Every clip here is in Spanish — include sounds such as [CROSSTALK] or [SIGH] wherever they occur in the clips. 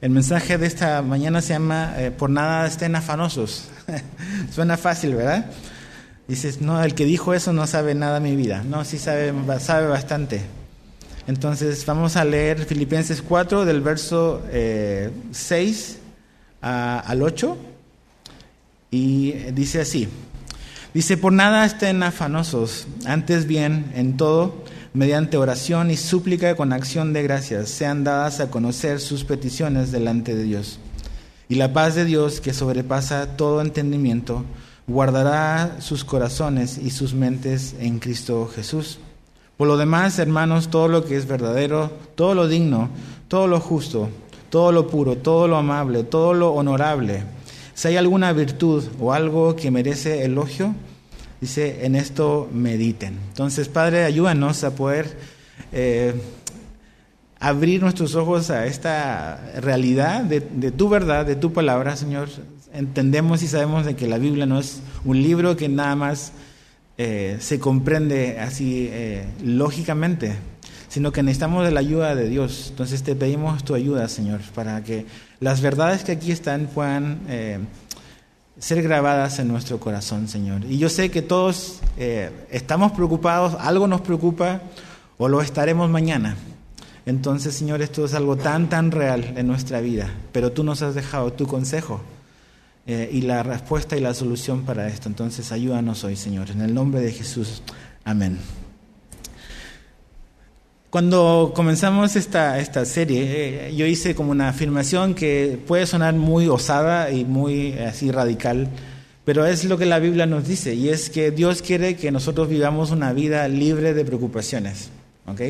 El mensaje de esta mañana se llama eh, Por nada estén afanosos. [LAUGHS] Suena fácil, ¿verdad? Dices, no, el que dijo eso no sabe nada de mi vida. No, sí sabe, sabe bastante. Entonces vamos a leer Filipenses 4 del verso 6 eh, al 8. Y dice así. Dice, por nada estén afanosos, antes bien, en todo mediante oración y súplica con acción de gracias, sean dadas a conocer sus peticiones delante de Dios. Y la paz de Dios, que sobrepasa todo entendimiento, guardará sus corazones y sus mentes en Cristo Jesús. Por lo demás, hermanos, todo lo que es verdadero, todo lo digno, todo lo justo, todo lo puro, todo lo amable, todo lo honorable, si hay alguna virtud o algo que merece elogio, Dice, en esto mediten. Entonces, Padre, ayúdanos a poder eh, abrir nuestros ojos a esta realidad de, tu verdad, de tu palabra, Señor. Entendemos y sabemos de que la Biblia no es un libro que nada más eh, se comprende así eh, lógicamente, sino que necesitamos de la ayuda de Dios. Entonces te pedimos tu ayuda, Señor, para que las verdades que aquí están puedan ser grabadas en nuestro corazón, Señor. Y yo sé que todos eh, estamos preocupados, algo nos preocupa o lo estaremos mañana. Entonces, Señor, esto es algo tan, tan real en nuestra vida, pero tú nos has dejado tu consejo eh, y la respuesta y la solución para esto. Entonces, ayúdanos hoy, Señor, en el nombre de Jesús. Amén. Cuando comenzamos esta, esta serie, eh, yo hice como una afirmación que puede sonar muy osada y muy así radical, pero es lo que la Biblia nos dice, y es que Dios quiere que nosotros vivamos una vida libre de preocupaciones, ¿ok?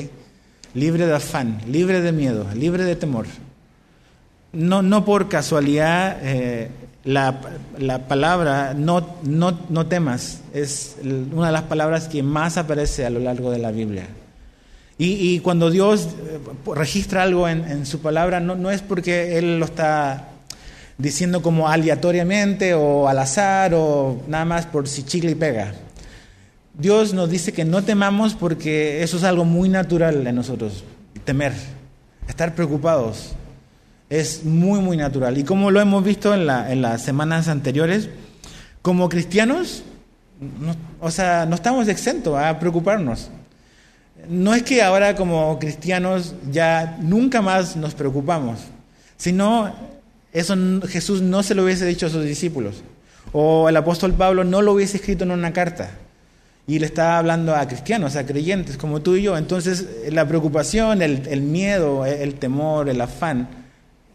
Libre de afán, libre de miedo, libre de temor. No, no por casualidad eh, la, la, palabra no, no, no temas es una de las palabras que más aparece a lo largo de la Biblia. Y, cuando Dios eh, registra algo en, su palabra, no, es porque Él lo está diciendo como aleatoriamente o al azar o nada más por si chicle y pega. Dios nos dice que no temamos porque eso es algo muy natural en nosotros, temer, estar preocupados. Es muy, muy natural. Y como lo hemos visto en, en las semanas anteriores, como cristianos, o sea, no estamos exentos a preocuparnos no es que ahora como cristianos ya nunca más nos preocupamos, sino eso Jesús no se lo hubiese dicho a sus discípulos, o el apóstol Pablo no lo hubiese escrito en una carta, y le estaba hablando a cristianos, a creyentes como tú y yo. Entonces la preocupación, el, miedo, el temor, el afán,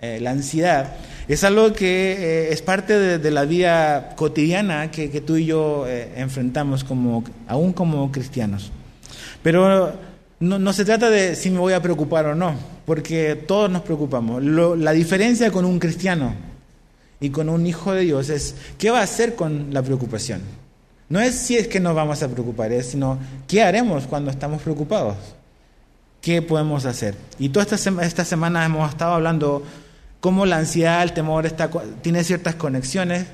eh, la ansiedad, es algo que eh, es parte de, la vida cotidiana que, tú y yo eh, enfrentamos como, aún como cristianos. Pero no, se trata de si me voy a preocupar o no, porque todos nos preocupamos. la diferencia con un cristiano y con un hijo de Dios es qué va a hacer con la preocupación. No es si es que nos vamos a preocupar, es sino qué haremos cuando estamos preocupados. ¿Qué podemos hacer? Y toda esta, esta semana hemos estado hablando cómo la ansiedad, el temor está, tiene ciertas conexiones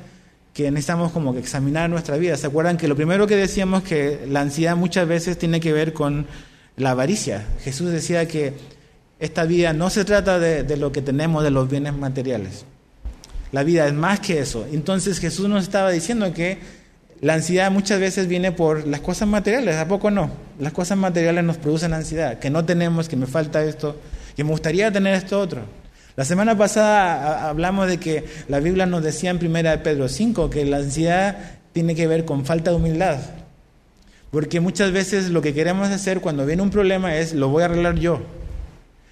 que necesitamos como que examinar nuestra vida. ¿Se acuerdan que lo primero que decíamos que la ansiedad muchas veces tiene que ver con la avaricia? Jesús decía que esta vida no se trata de, lo que tenemos, de los bienes materiales. La vida es más que eso. Entonces Jesús nos estaba diciendo que la ansiedad muchas veces viene por las cosas materiales, ¿a poco no? Las cosas materiales nos producen ansiedad, que no tenemos, que me falta esto, que me gustaría tener esto otro. La semana pasada hablamos de que la Biblia nos decía en 1 Pedro 5 que la ansiedad tiene que ver con falta de humildad. Porque muchas veces lo que queremos hacer cuando viene un problema es lo voy a arreglar yo.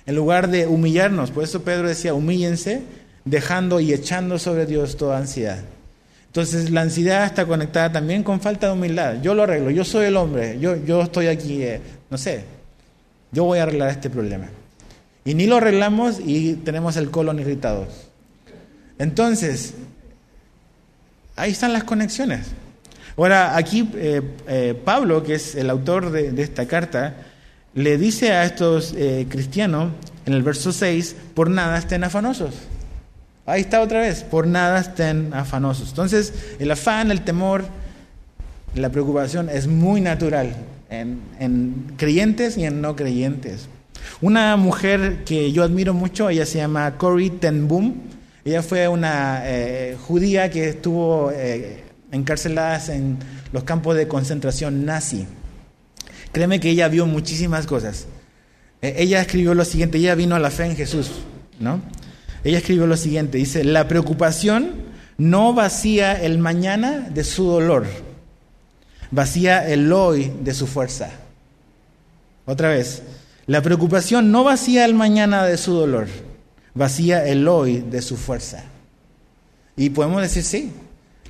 En lugar de humillarnos, por eso Pedro decía, humíllense, dejando y echando sobre Dios toda ansiedad. Entonces la ansiedad está conectada también con falta de humildad. Yo lo arreglo, yo soy el hombre, yo, yo estoy aquí, eh, no sé, yo voy a arreglar este problema. Y ni lo arreglamos y tenemos el colon irritado. Entonces, ahí están las conexiones. Ahora, aquí eh, eh, Pablo, que es el autor de, esta carta, le dice a estos eh, cristianos en el verso 6, por nada estén afanosos. Ahí está otra vez, por nada estén afanosos. Entonces, el afán, el temor, la preocupación es muy natural en creyentes y en no creyentes. Una mujer que yo admiro mucho, ella se llama Corrie ten Boom. Ella fue una eh, judía que estuvo eh, encarcelada en los campos de concentración nazi. Créeme que ella vio muchísimas cosas. Eh, ella escribió lo siguiente, ella vino a la fe en Jesús, ¿no? Ella escribió lo siguiente, dice, la preocupación no vacía el mañana de su dolor, vacía el hoy de su fuerza. Otra vez, la preocupación no vacía el mañana de su dolor, vacía el hoy de su fuerza. Y podemos decir sí,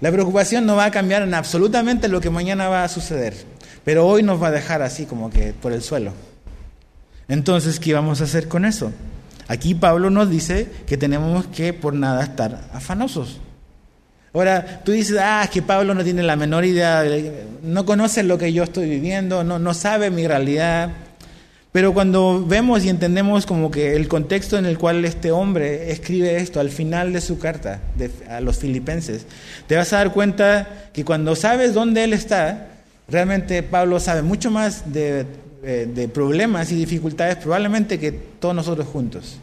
la preocupación no va a cambiar en absolutamente lo que mañana va a suceder, pero hoy nos va a dejar así como que por el suelo. Entonces, ¿qué vamos a hacer con eso? Aquí Pablo nos dice que tenemos que por nada estar afanosos. Ahora, tú dices, ah, es que Pablo no tiene la menor idea, no conoce lo que yo estoy viviendo, no, no sabe mi realidad. Pero cuando vemos y entendemos como que el contexto en el cual este hombre escribe esto al final de su carta a los filipenses, te vas a dar cuenta que cuando sabes dónde él está, realmente Pablo sabe mucho más de, eh, de problemas y dificultades probablemente que todos nosotros juntos.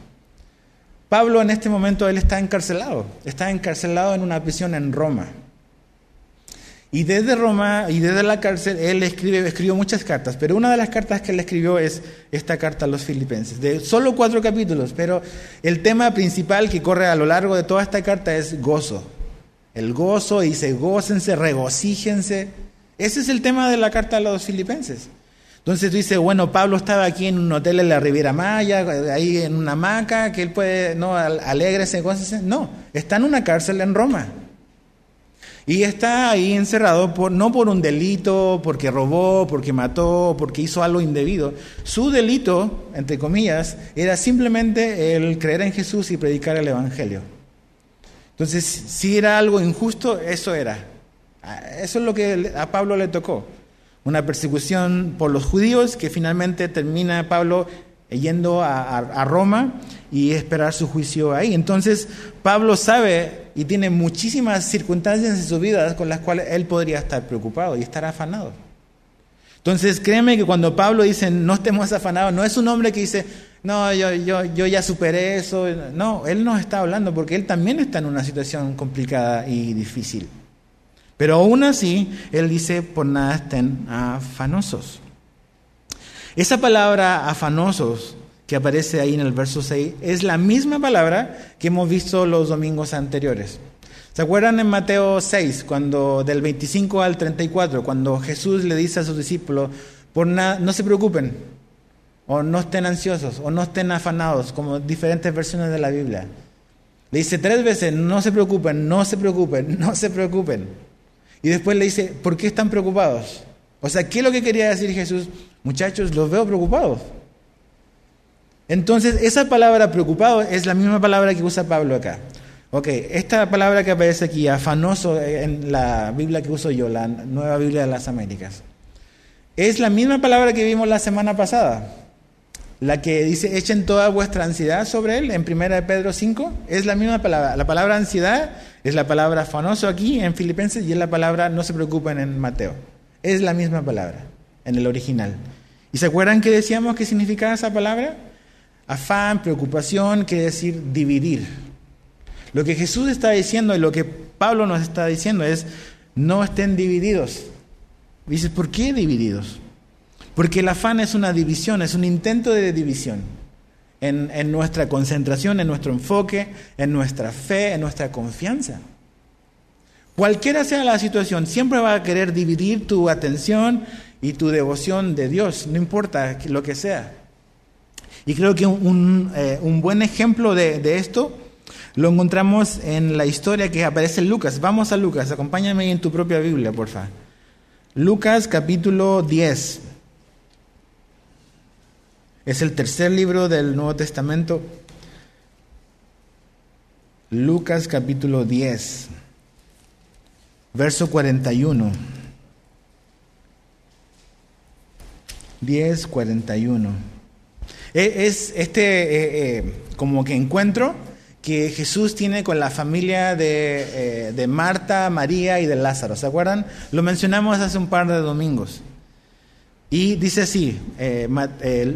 Pablo en este momento él está encarcelado, está encarcelado en una prisión en Roma. Y desde Roma y desde la cárcel él escribe, escribió muchas cartas, pero una de las cartas que él escribió es esta carta a los filipenses, de solo cuatro capítulos, pero el tema principal que corre a lo largo de toda esta carta es gozo. El gozo, y dice, gócense, regocíjense. Ese es el tema de la carta a los filipenses. Entonces tú dices, bueno, Pablo estaba aquí en un hotel en la Riviera Maya, ahí en una hamaca, que él puede, no, alegrese, cosas No, está en una cárcel en Roma. Y está ahí encerrado no por un delito, porque robó, porque mató, porque hizo algo indebido. Su delito, entre comillas, era simplemente el creer en Jesús y predicar el Evangelio. Entonces, si era algo injusto, eso era. Eso es lo que a Pablo le tocó una persecución por los judíos que finalmente termina Pablo yendo a, Roma y esperar su juicio ahí. Entonces Pablo sabe y tiene muchísimas circunstancias en su vida con las cuales él podría estar preocupado y estar afanado. Entonces créeme que cuando Pablo dice no estemos afanados, no es un hombre que dice, no, yo, yo, yo ya superé eso. No, él no está hablando porque él también está en una situación complicada y difícil. Pero aún así, Él dice, por nada estén afanosos. Esa palabra afanosos que aparece ahí en el verso 6 es la misma palabra que hemos visto los domingos anteriores. ¿Se acuerdan en Mateo 6, cuando del 25 al 34, cuando Jesús le dice a sus discípulos, por nada, no se preocupen, o no estén ansiosos, o no estén afanados, como diferentes versiones de la Biblia? Le dice tres veces, no se preocupen, no se preocupen, no se preocupen. Y después le dice, ¿por qué están preocupados? O sea, ¿qué es lo que quería decir Jesús? Muchachos, los veo preocupados. Entonces, esa palabra preocupado es la misma palabra que usa Pablo acá. Ok, esta palabra que aparece aquí, afanoso, en la Biblia que uso yo, la Nueva Biblia de las Américas, es la misma palabra que vimos la semana pasada. La que dice, echen toda vuestra ansiedad sobre él, en 1 Pedro 5, es la misma palabra. La palabra ansiedad es la palabra afanoso aquí en Filipenses y es la palabra no se preocupen en Mateo. Es la misma palabra en el original. ¿Y se acuerdan que decíamos que significaba esa palabra? Afán, preocupación, quiere decir dividir. Lo que Jesús está diciendo y lo que Pablo nos está diciendo es, no estén divididos. Dices, ¿por qué divididos? Porque el afán es una división, es un intento de división en, nuestra concentración, en nuestro enfoque, en nuestra fe, en nuestra confianza. Cualquiera sea la situación, siempre va a querer dividir tu atención y tu devoción de Dios, no importa lo que sea. Y creo que un, eh, buen ejemplo de, de, esto lo encontramos en la historia que aparece en Lucas. Vamos a Lucas, acompáñame en tu propia Biblia, por favor. Lucas capítulo 10. Es el tercer libro del Nuevo Testamento. Lucas capítulo 10, verso 41. 10, 41. Es este eh, eh, como que encuentro que Jesús tiene con la familia de, eh, de Marta, María y de Lázaro. ¿Se acuerdan? Lo mencionamos hace un par de domingos. Y dice así,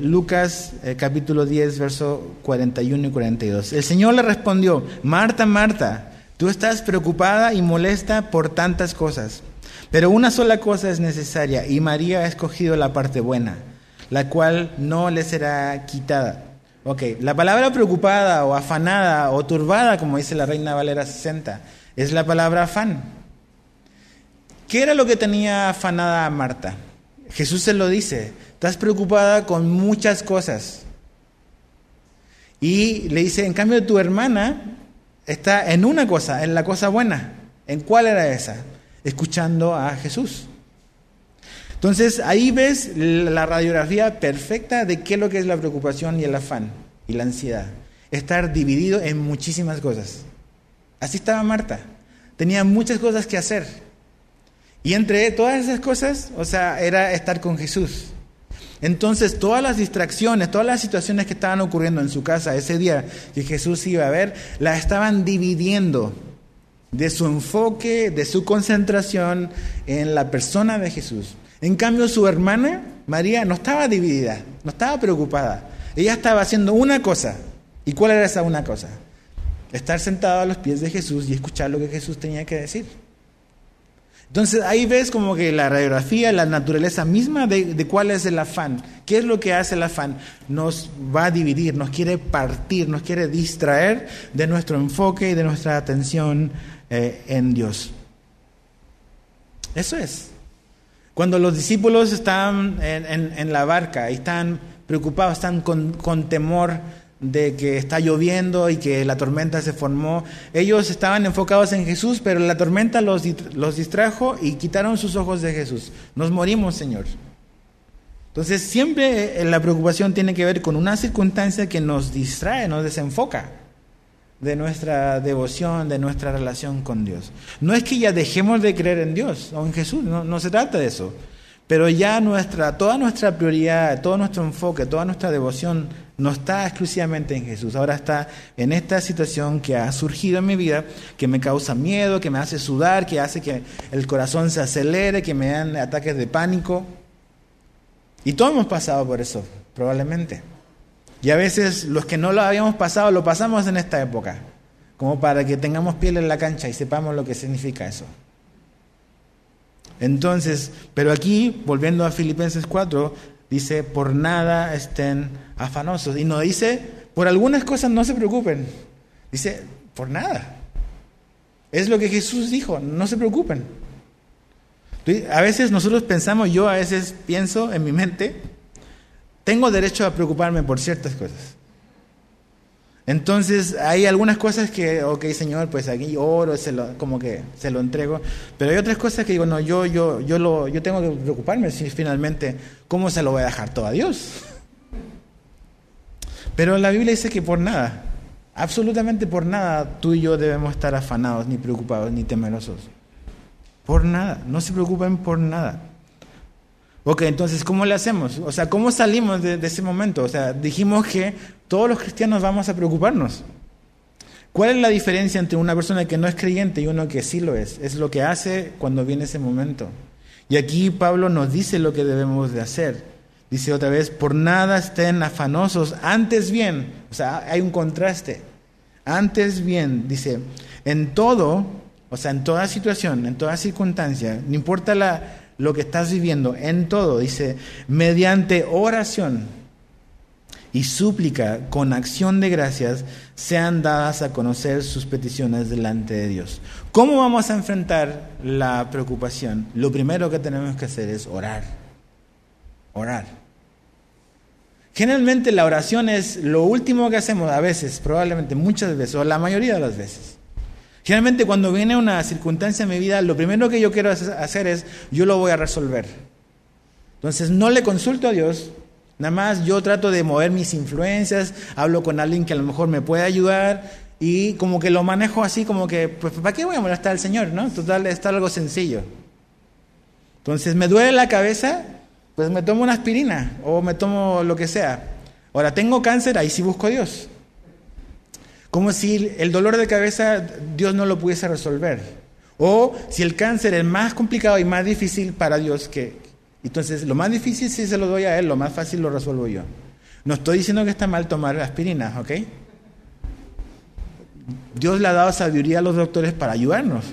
Lucas capítulo 10, verso 41 y 42. El Señor le respondió, Marta, Marta, tú estás preocupada y molesta por tantas cosas, pero una sola cosa es necesaria y María ha escogido la parte buena, la cual no le será quitada. Ok, la palabra preocupada o afanada o turbada, como dice la Reina Valera 60, es la palabra afán. ¿Qué era lo que tenía afanada a Marta? Jesús se lo dice, estás preocupada con muchas cosas. Y le dice, en cambio tu hermana está en una cosa, en la cosa buena. ¿En cuál era esa? Escuchando a Jesús. Entonces ahí ves la radiografía perfecta de qué es lo que es la preocupación y el afán y la ansiedad. Estar dividido en muchísimas cosas. Así estaba Marta. Tenía muchas cosas que hacer. Y entre todas esas cosas, o sea, era estar con Jesús. Entonces, todas las distracciones, todas las situaciones que estaban ocurriendo en su casa ese día que Jesús iba a ver, las estaban dividiendo de su enfoque, de su concentración en la persona de Jesús. En cambio, su hermana, María, no estaba dividida, no estaba preocupada. Ella estaba haciendo una cosa. ¿Y cuál era esa una cosa? Estar sentada a los pies de Jesús y escuchar lo que Jesús tenía que decir. Entonces ahí ves como que la radiografía, la naturaleza misma de, cuál es el afán, qué es lo que hace el afán, nos va a dividir, nos quiere partir, nos quiere distraer de nuestro enfoque y de nuestra atención eh, en Dios. Eso es. Cuando los discípulos están en, la barca y están preocupados, están con, con temor, de que está lloviendo y que la tormenta se formó. Ellos estaban enfocados en Jesús, pero la tormenta los, los distrajo y quitaron sus ojos de Jesús. Nos morimos, Señor. Entonces siempre eh, la preocupación tiene que ver con una circunstancia que nos distrae, nos desenfoca de nuestra devoción, de nuestra relación con Dios. No es que ya dejemos de creer en Dios o en Jesús, no, no se trata de eso. Pero ya nuestra, toda nuestra prioridad, todo nuestro enfoque, toda nuestra devoción no está exclusivamente en Jesús. Ahora está en esta situación que ha surgido en mi vida, que me causa miedo, que me hace sudar, que hace que el corazón se acelere, que me dan ataques de pánico. Y todos hemos pasado por eso, probablemente. Y a veces los que no lo habíamos pasado, lo pasamos en esta época, como para que tengamos piel en la cancha y sepamos lo que significa eso. Entonces, pero aquí, volviendo a Filipenses 4, dice, por nada estén afanosos. Y no dice, por algunas cosas no se preocupen. Dice, por nada. Es lo que Jesús dijo, no se preocupen. A veces nosotros pensamos, yo a veces pienso en mi mente, tengo derecho a preocuparme por ciertas cosas. Entonces hay algunas cosas que, ok Señor, pues aquí oro, se lo, como que se lo entrego, pero hay otras cosas que digo, no, yo, yo, yo, lo, yo tengo que preocuparme si finalmente, ¿cómo se lo voy a dejar todo a Dios? Pero la Biblia dice que por nada, absolutamente por nada, tú y yo debemos estar afanados, ni preocupados, ni temerosos. Por nada, no se preocupen por nada. Ok, entonces, ¿cómo le hacemos? O sea, ¿cómo salimos de, ese momento? O sea, dijimos que todos los cristianos vamos a preocuparnos. ¿Cuál es la diferencia entre una persona que no es creyente y uno que sí lo es? Es lo que hace cuando viene ese momento. Y aquí Pablo nos dice lo que debemos de hacer. Dice otra vez, por nada estén afanosos, antes bien, o sea, hay un contraste. Antes bien, dice, en todo, o sea, en toda situación, en toda circunstancia, no importa la, lo que estás viviendo en todo, dice, mediante oración y súplica con acción de gracias, sean dadas a conocer sus peticiones delante de Dios. ¿Cómo vamos a enfrentar la preocupación? Lo primero que tenemos que hacer es orar. Orar. Generalmente la oración es lo último que hacemos a veces, probablemente muchas veces, o la mayoría de las veces. Generalmente cuando viene una circunstancia en mi vida, lo primero que yo quiero hacer es, yo lo voy a resolver. Entonces no le consulto a Dios, nada más yo trato de mover mis influencias, hablo con alguien que a lo mejor me puede ayudar y como que lo manejo así como que, pues ¿para qué voy a molestar al Señor? ¿no? Total, está algo sencillo. Entonces me duele la cabeza, pues me tomo una aspirina o me tomo lo que sea. Ahora tengo cáncer, ahí sí busco a Dios. Como si el dolor de cabeza Dios no lo pudiese resolver. O si el cáncer es más complicado y más difícil para Dios que, Entonces, lo más difícil si se lo doy a él, lo más fácil lo resuelvo yo. No estoy diciendo que está mal tomar aspirina, ¿ok? Dios le ha dado sabiduría a los doctores para ayudarnos.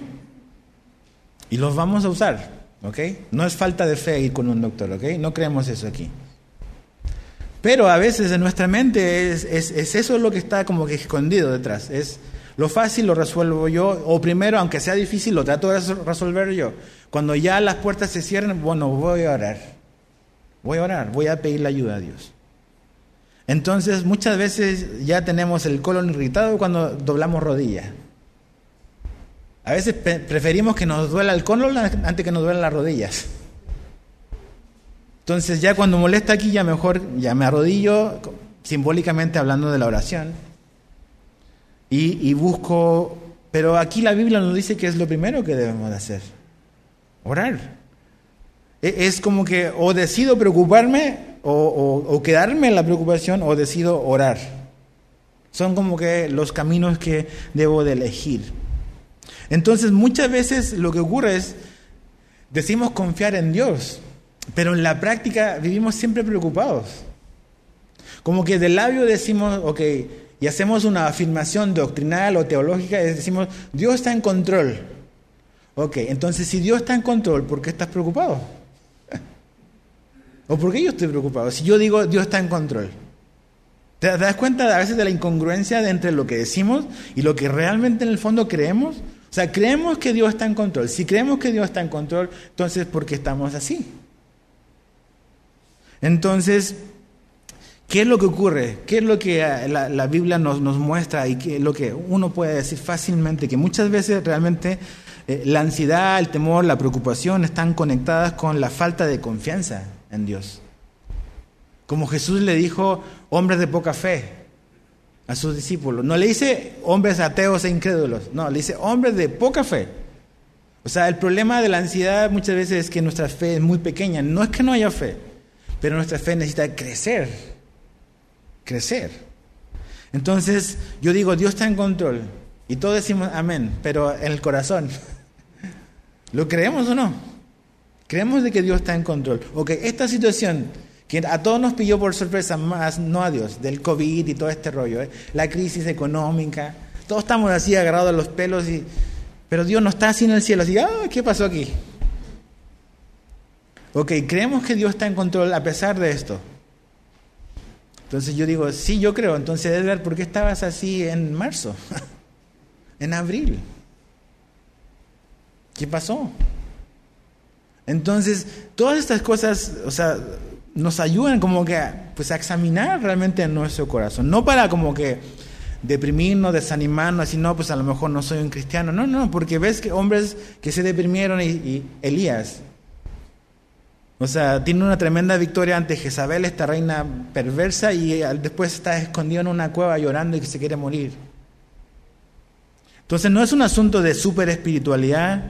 Y los vamos a usar, ¿ok? No es falta de fe ir con un doctor, ¿ok? No creemos eso aquí. Pero a veces en nuestra mente es, es, eso lo que está como que escondido detrás. Es lo fácil lo resuelvo yo, o primero, aunque sea difícil, lo trato de resolver yo. Cuando ya las puertas se cierran, bueno, voy a orar. Voy a orar, voy a pedir la ayuda a Dios. Entonces, muchas veces ya tenemos el colon irritado cuando doblamos rodillas. A veces preferimos que nos duela el colon antes que nos duelen las rodillas. Entonces, ya cuando molesta aquí, ya mejor, ya me arrodillo, simbólicamente hablando de la oración, y, busco. Pero aquí la Biblia nos dice que es lo primero que debemos de hacer: orar. E, es como que o decido preocuparme o, quedarme en la preocupación o decido orar. Son como que los caminos que debo de elegir. Entonces muchas veces lo que ocurre es, decimos confiar en Dios, pero en la práctica vivimos siempre preocupados. Como que del labio decimos, ok, y hacemos una afirmación doctrinal o teológica y decimos, Dios está en control. Ok, entonces si Dios está en control, ¿por qué estás preocupado? [LAUGHS] ¿O por qué yo estoy preocupado? Si yo digo, Dios está en control. ¿Te das cuenta a veces de la incongruencia entre lo que decimos y lo que realmente en el fondo creemos? O sea, creemos que Dios está en control. Si creemos que Dios está en control, entonces ¿por qué estamos así? Entonces, ¿qué es lo que ocurre? ¿Qué es lo que eh, la, Biblia nos, muestra y qué lo que uno puede decir fácilmente? Que muchas veces realmente eh, la ansiedad, el temor, la preocupación están conectadas con la falta de confianza en Dios. Como Jesús le dijo, hombres de poca fe a sus discípulos. No le dice hombres ateos e incrédulos, no, le dice hombres de poca fe. O sea, el problema de la ansiedad muchas veces es que nuestra fe es muy pequeña. No es que no haya fe, pero nuestra fe necesita crecer, crecer. Entonces, yo digo, Dios está en control. Y todos decimos amén, pero en el corazón, [LAUGHS] ¿lo creemos o no? Creemos de que Dios está en control. Ok, esta situación que a todos nos pilló por sorpresa, más no a Dios, del COVID y todo este rollo, ¿eh? la crisis económica, todos estamos así agarrados a los pelos, y, pero Dios no está así en el cielo, así, ah, ¿qué pasó aquí? Ok, creemos que Dios está en control a pesar de esto. Entonces yo digo, sí, yo creo. Entonces, Edgar, ¿por qué estabas así en marzo? [LAUGHS] en abril. ¿Qué pasó? Entonces, todas estas cosas, o sea, nos ayudan como que pues, a examinar realmente nuestro corazón. No para como que deprimirnos, desanimarnos, así no, pues a lo mejor no soy un cristiano. No, no, porque ves que hombres que se deprimieron y, Elías, o sea, tiene una tremenda victoria ante Jezabel, esta reina perversa, y después está escondido en una cueva llorando y que se quiere morir. Entonces no es un asunto de super espiritualidad,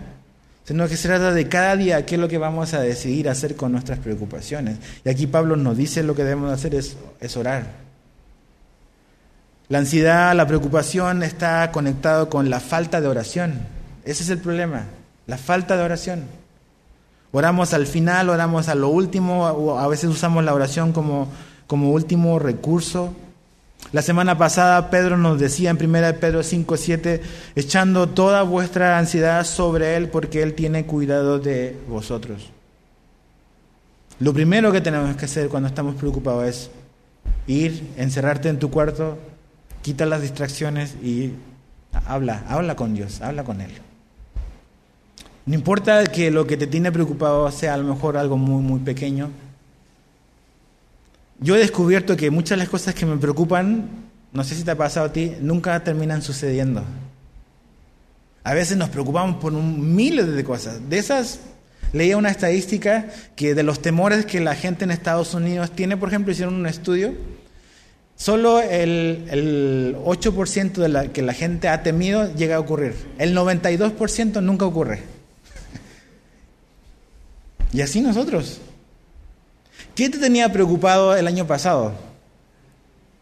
sino que se trata de cada día qué es lo que vamos a decidir hacer con nuestras preocupaciones. Y aquí Pablo nos dice lo que debemos hacer es, es orar. La ansiedad, la preocupación está conectado con la falta de oración. Ese es el problema, la falta de oración. Oramos al final, oramos a lo último, o a veces usamos la oración como, como último recurso. La semana pasada Pedro nos decía en 1 Pedro 5, 7, echando toda vuestra ansiedad sobre Él porque Él tiene cuidado de vosotros. Lo primero que tenemos que hacer cuando estamos preocupados es ir, encerrarte en tu cuarto, quita las distracciones y habla, habla con Dios, habla con Él. No importa que lo que te tiene preocupado sea a lo mejor algo muy, muy pequeño, yo he descubierto que muchas de las cosas que me preocupan, no sé si te ha pasado a ti, nunca terminan sucediendo. A veces nos preocupamos por un miles de cosas. De esas, leía una estadística que de los temores que la gente en Estados Unidos tiene, por ejemplo, hicieron un estudio, solo el, el 8% de la que la gente ha temido llega a ocurrir. El 92% nunca ocurre. Y así nosotros. ¿Qué te tenía preocupado el año pasado?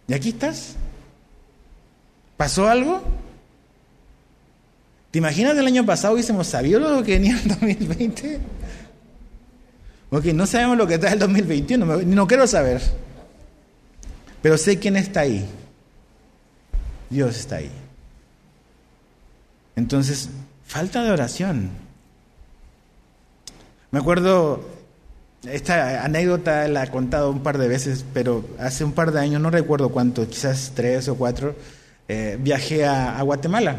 ¿Y aquí estás? ¿Pasó algo? ¿Te imaginas el año pasado hubiésemos sabido lo que venía en [LAUGHS] 2020? Ok, no sabemos lo que trae el 2021, no quiero saber. Pero sé quién está ahí. Dios está ahí. Entonces, falta de oración. Me acuerdo, esta anécdota la he contado un par de veces, pero hace un par de años, no recuerdo cuánto, quizás tres o cuatro, eh, viajé a, Guatemala.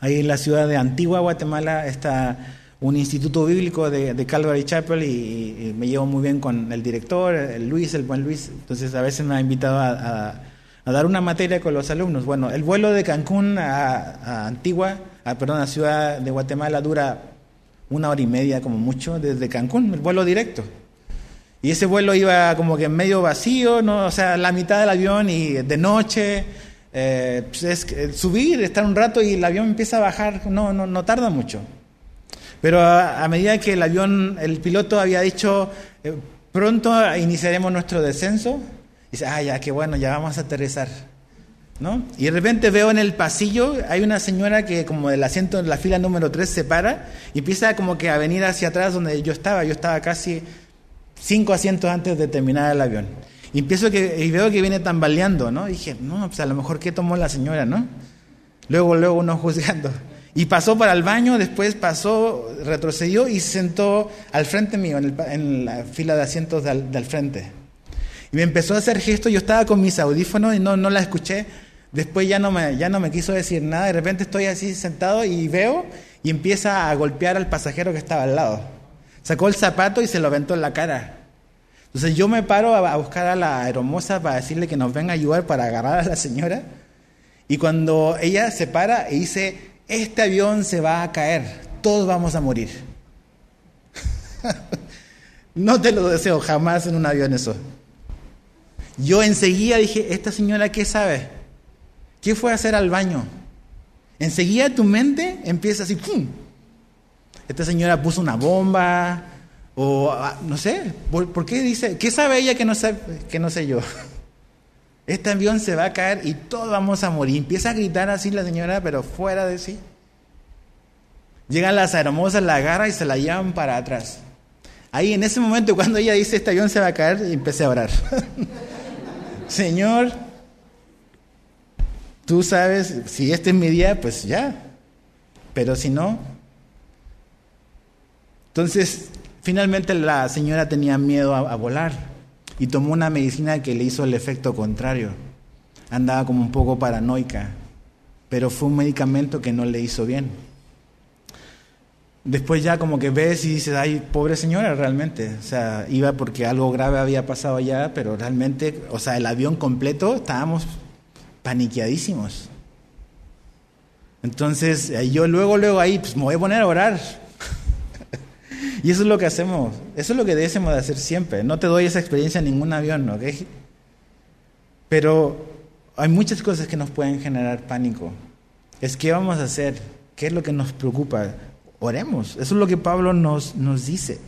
Ahí en la ciudad de Antigua, Guatemala, está un instituto bíblico de, Calvary Chapel y, me llevo muy bien con el director, Luis, el buen Luis. Entonces a veces me ha invitado a, dar una materia con los alumnos. Bueno, el vuelo de Cancún a, Antigua, a, perdón, a Ciudad de Guatemala dura una hora y media como mucho desde Cancún, el vuelo directo. Y ese vuelo iba como que medio vacío, ¿no? o sea, la mitad del avión y de noche. Eh, pues es subir, estar un rato y el avión empieza a bajar, no, no, no tarda mucho. Pero a, medida que el avión, el piloto había dicho, eh, pronto iniciaremos nuestro descenso, dice, ah, ya, qué bueno, ya vamos a aterrizar. ¿No? Y de repente veo en el pasillo, hay una señora que como del asiento en la fila número 3 se para y empieza como que a venir hacia atrás donde yo estaba. Yo estaba casi cinco asientos antes de terminar el avión. Y empiezo que, y veo que viene tambaleando, ¿no? Dije, no, pues a lo mejor qué tomó la señora, ¿no? Luego, luego uno [LAUGHS] juzgando. Y pasó para el baño, después pasó, retrocedió y se sentó al frente mío, en, la fila de asientos del, frente. Y me empezó a hacer gestos, yo estaba con mis audífonos y no, no la escuché. Después ya no, me, ya no me quiso decir nada, de repente estoy así sentado y veo y empieza a golpear al pasajero que estaba al lado. Sacó el zapato y se lo aventó en la cara. Entonces yo me paro a, buscar a la hermosa para decirle que nos venga a ayudar para agarrar a la señora. Y cuando ella se para y dice, este avión se va a caer, todos vamos a morir. [LAUGHS] no te lo deseo jamás en un avión eso. Yo enseguida dije, esta señora, ¿qué sabe? ¿Qué fue a hacer al baño? Enseguida tu mente empieza así, ¡pum! Esta señora puso una bomba, o ah, no sé, ¿por, qué dice? ¿Qué sabe ella que no, sabe, que no sé yo? [LAUGHS] Este avión se va a caer y todos vamos a morir. Empieza a gritar así la señora, pero fuera de sí. Llegan las hermosas, la agarra y se la llevan para atrás. Ahí en ese momento, cuando ella dice este avión se va a caer, empecé a orar. [LAUGHS] Señor, tú sabes, si este es mi día, pues ya. Pero si no. Entonces, finalmente la señora tenía miedo a volar y tomó una medicina que le hizo el efecto contrario. Andaba como un poco paranoica, pero fue un medicamento que no le hizo bien. Después ya como que ves y dices, ay, pobre señora realmente. O sea, iba porque algo grave había pasado allá, pero realmente, o sea, el avión completo estábamos paniqueadísimos. Entonces, eh, yo luego, luego ahí, pues me voy a poner a orar. [LAUGHS] Y eso es lo que hacemos, eso es lo que debemos de hacer siempre. No te doy esa experiencia en ningún avión, ¿ok? Pero hay muchas cosas que nos pueden generar pánico. Es qué vamos a hacer, qué es lo que nos preocupa. Oremos, eso es lo que Pablo nos, nos dice,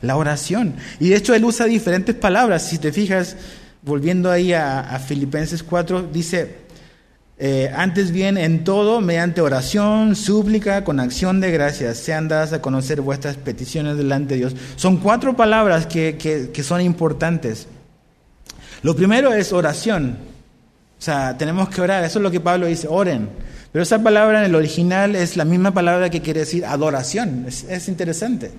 la oración. Y de hecho él usa diferentes palabras, si te fijas, volviendo ahí a, Filipenses 4, dice, eh, antes bien, en todo, mediante oración, súplica, con acción de gracias, sean dadas a conocer vuestras peticiones delante de Dios. Son cuatro palabras que, que son importantes. Lo primero es oración. O sea, tenemos que orar. Eso es lo que Pablo dice, oren. Pero esa palabra en el original es la misma palabra que quiere decir adoración. Es, es interesante.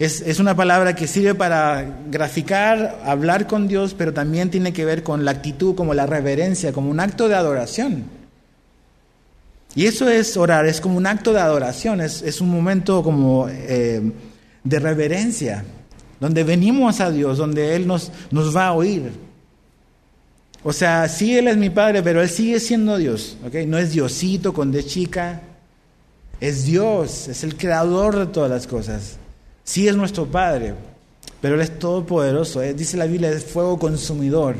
Es, una palabra que sirve para graficar, hablar con Dios, pero también tiene que ver con la actitud, como la reverencia, como un acto de adoración. Y eso es orar, es como un acto de adoración, es, un momento como eh, de reverencia, donde venimos a Dios, donde Él nos, nos va a oír. O sea, sí Él es mi Padre, pero Él sigue siendo Dios, ¿ok? No es Diosito con de chica, es Dios, es el creador de todas las cosas. Sí es nuestro Padre, pero Él es todopoderoso. ¿eh? Dice la Biblia, es fuego consumidor.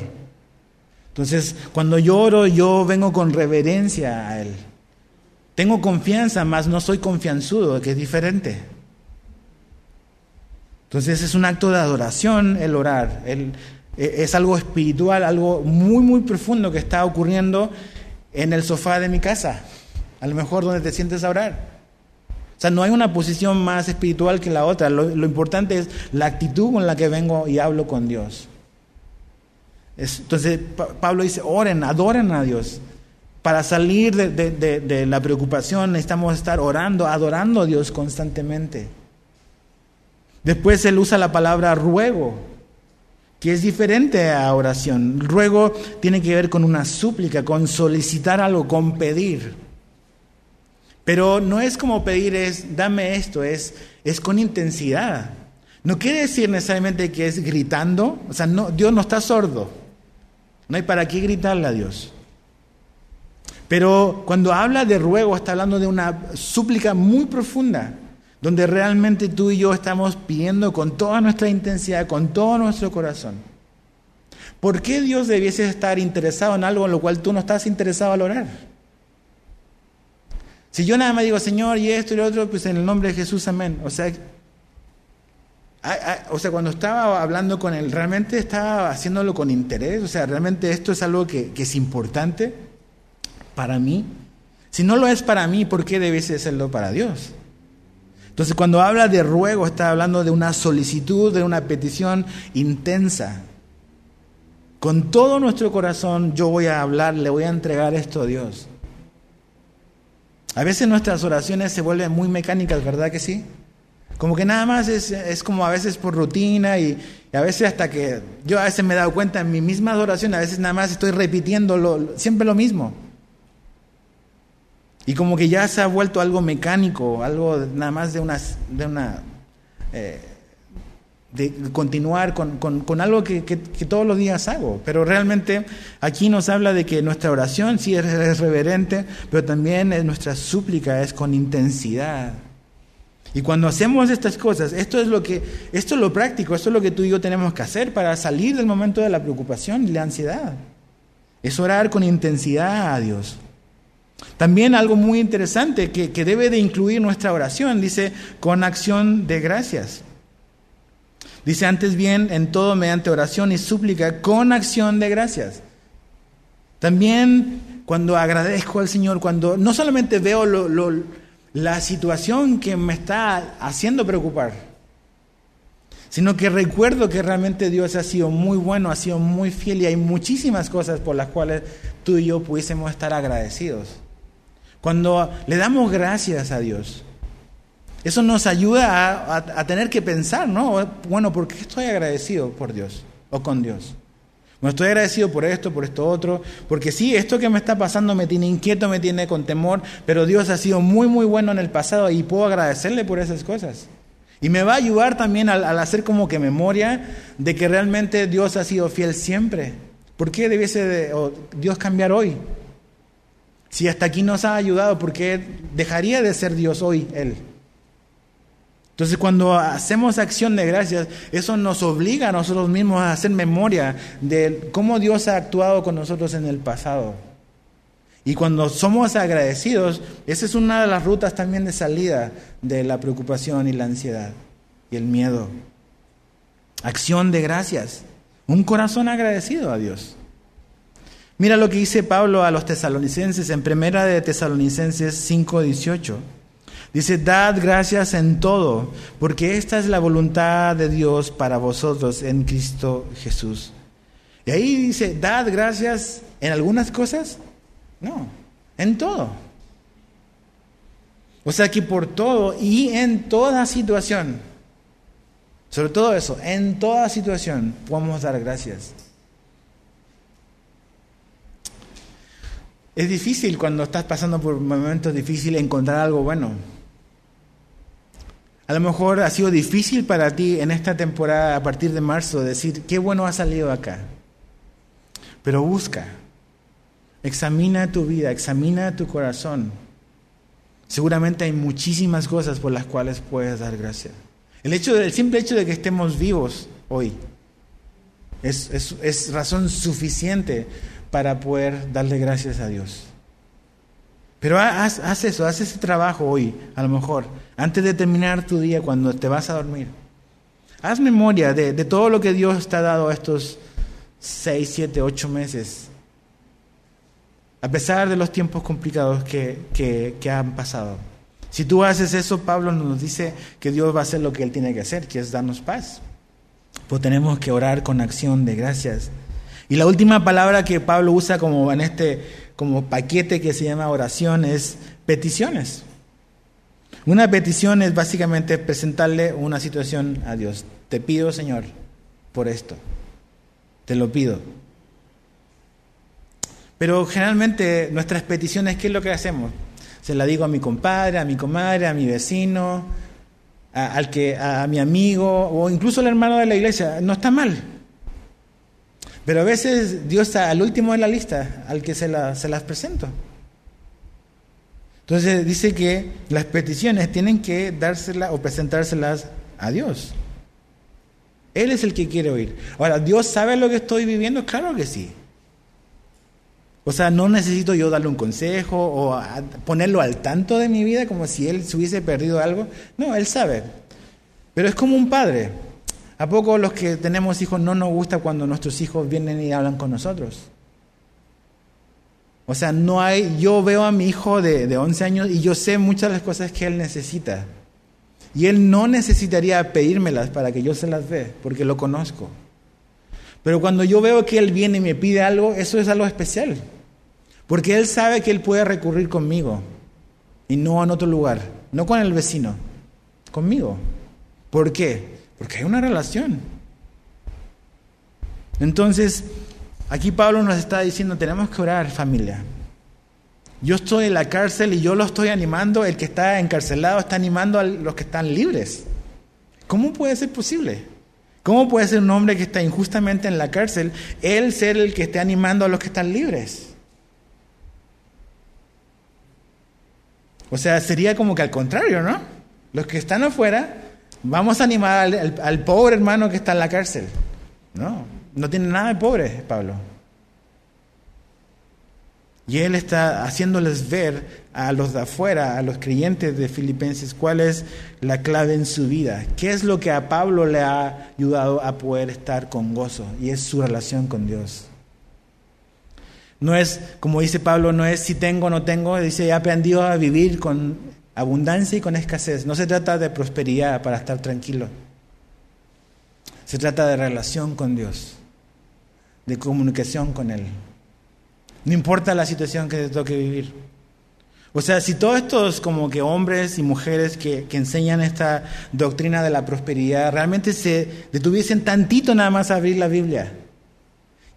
Entonces, cuando yo oro, yo vengo con reverencia a Él. Tengo confianza, mas no soy confianzudo, que es diferente. Entonces es un acto de adoración el orar. E, es algo espiritual, algo muy, muy profundo que está ocurriendo en el sofá de mi casa. A lo mejor donde te sientes a orar. O sea, no hay una posición más espiritual que la otra. Lo, importante es la actitud con la que vengo y hablo con Dios. entonces, Pablo dice, oren, adoren a Dios. Para salir de, la preocupación necesitamos estar orando, adorando a Dios constantemente. Después él usa la palabra ruego, que es diferente a oración. Ruego tiene que ver con una súplica, con solicitar algo, con pedir. Pero no es como pedir es, dame esto, es, es con intensidad. No quiere decir necesariamente que es gritando, o sea, no, Dios no está sordo. No hay para qué gritarle a Dios. Pero cuando habla de ruego, está hablando de una súplica muy profunda, donde realmente tú y yo estamos pidiendo con toda nuestra intensidad, con todo nuestro corazón. ¿Por qué Dios debiese estar interesado en algo en lo cual tú no estás interesado al orar? Si yo nada más digo, Señor, y esto y lo otro, pues en el nombre de Jesús, amén. O sea, o sea, cuando estaba hablando con él, realmente estaba haciéndolo con interés. O sea, realmente esto es algo que, que es importante para mí? Si no lo es para mí, ¿por qué debiese serlo para Dios? Entonces, cuando habla de ruego, está hablando de una solicitud, de una petición intensa. Con todo nuestro corazón yo voy a hablar, le voy a entregar esto a Dios. A veces nuestras oraciones se vuelven muy mecánicas, ¿verdad que sí? Como que nada más es, como a veces por rutina y, a veces hasta que yo a veces me he dado cuenta en mi misma oración, a veces nada más estoy repitiendo siempre lo mismo. Y como que ya se ha vuelto algo mecánico, algo nada más de una, de una eh, de continuar con, algo que, todos los días hago. Pero realmente aquí nos habla de que nuestra oración sí es, reverente, pero también nuestra súplica es con intensidad. Y cuando hacemos estas cosas, esto es lo que, esto es lo práctico, esto es lo que tú y yo tenemos que hacer para salir del momento de la preocupación y la ansiedad. Es orar con intensidad a Dios. También algo muy interesante que, debe de incluir nuestra oración, dice, con acción de gracias. Dice antes bien, en todo mediante oración y súplica, con acción de gracias. También cuando agradezco al Señor, cuando no solamente veo la situación que me está haciendo preocupar, sino que recuerdo que realmente Dios ha sido muy bueno, ha sido muy fiel y hay muchísimas cosas por las cuales tú y yo pudiésemos estar agradecidos. Cuando le damos gracias a Dios, eso nos ayuda a, tener que pensar, ¿no? Bueno, ¿por qué estoy agradecido por Dios o con Dios? Bueno, estoy agradecido por esto, por esto otro, porque sí, esto que me está pasando me tiene inquieto, me tiene con temor, pero Dios ha sido muy, muy bueno en el pasado y puedo agradecerle por esas cosas. Y me va a ayudar también al, hacer como que memoria de que realmente Dios ha sido fiel siempre. ¿Por qué debiese Dios cambiar hoy? Si hasta aquí nos ha ayudado, ¿por qué dejaría de ser Dios hoy Él? Entonces cuando hacemos acción de gracias, eso nos obliga a nosotros mismos a hacer memoria de cómo Dios ha actuado con nosotros en el pasado. Y cuando somos agradecidos, esa es una de las rutas también de salida de la preocupación y la ansiedad y el miedo. Acción de gracias. Un corazón agradecido a Dios. Mira lo que dice Pablo a los tesalonicenses en primera de Tesalonicenses 5:18. Dice, dad gracias en todo, porque esta es la voluntad de Dios para vosotros en Cristo Jesús. Y ahí dice, dad gracias en algunas cosas. No, en todo. O sea que por todo y en toda situación, sobre todo eso, en toda situación podemos dar gracias. Es difícil cuando estás pasando por momentos difíciles encontrar algo bueno. A lo mejor ha sido difícil para ti en esta temporada, a partir de marzo, decir, qué bueno ha salido acá. Pero busca, examina tu vida, examina tu corazón. Seguramente hay muchísimas cosas por las cuales puedes dar gracias. El, el simple hecho de que estemos vivos hoy es, es razón suficiente para poder darle gracias a Dios. Pero haz, eso, haz ese trabajo hoy, a lo mejor, antes de terminar tu día, cuando te vas a dormir. Haz memoria de, todo lo que Dios te ha dado estos seis, siete, ocho meses. A pesar de los tiempos complicados que, que han pasado. Si tú haces eso, Pablo nos dice que Dios va a hacer lo que Él tiene que hacer, que es darnos paz. Pues tenemos que orar con acción de gracias. Y la última palabra que Pablo usa como en este como paquete que se llama oración es peticiones. Una petición es básicamente presentarle una situación a Dios. Te pido, Señor, por esto. Te lo pido. Pero generalmente nuestras peticiones, ¿qué es lo que hacemos? Se la digo a mi compadre, a mi comadre, a mi vecino, a, al que, a, mi amigo o incluso al hermano de la iglesia. No está mal. Pero a veces Dios está al último de la lista, al que se, se las presento. Entonces dice que las peticiones tienen que dárselas o presentárselas a Dios. Él es el que quiere oír. Ahora, ¿Dios sabe lo que estoy viviendo? Claro que sí. O sea, no necesito yo darle un consejo o ponerlo al tanto de mi vida como si él se hubiese perdido algo. No, él sabe. Pero es como un padre. ¿A poco los que tenemos hijos no nos gusta cuando nuestros hijos vienen y hablan con nosotros? O sea, no hay, yo veo a mi hijo de, de 11 años y yo sé muchas de las cosas que él necesita. Y él no necesitaría pedírmelas para que yo se las dé, porque lo conozco. Pero cuando yo veo que Él viene y me pide algo, eso es algo especial. Porque Él sabe que Él puede recurrir conmigo y no en otro lugar, no con el vecino, conmigo. ¿Por qué? Porque hay una relación. Entonces, aquí Pablo nos está diciendo, tenemos que orar familia. Yo estoy en la cárcel y yo lo estoy animando, el que está encarcelado está animando a los que están libres. ¿Cómo puede ser posible? ¿Cómo puede ser un hombre que está injustamente en la cárcel, él ser el que esté animando a los que están libres? O sea, sería como que al contrario, ¿no? Los que están afuera, vamos a animar al, pobre hermano que está en la cárcel. No, no tiene nada de pobre, Pablo. Y Él está haciéndoles ver a los de afuera, a los creyentes de Filipenses, cuál es la clave en su vida. ¿Qué es lo que a Pablo le ha ayudado a poder estar con gozo? Y es su relación con Dios. No es, como dice Pablo, no es si tengo o no tengo, dice, he aprendido a vivir con abundancia y con escasez. No se trata de prosperidad para estar tranquilo. Se trata de relación con Dios, de comunicación con Él. No importa la situación que te toque vivir. O sea, si todos estos como que hombres y mujeres que, enseñan esta doctrina de la prosperidad realmente se detuviesen tantito nada más a abrir la Biblia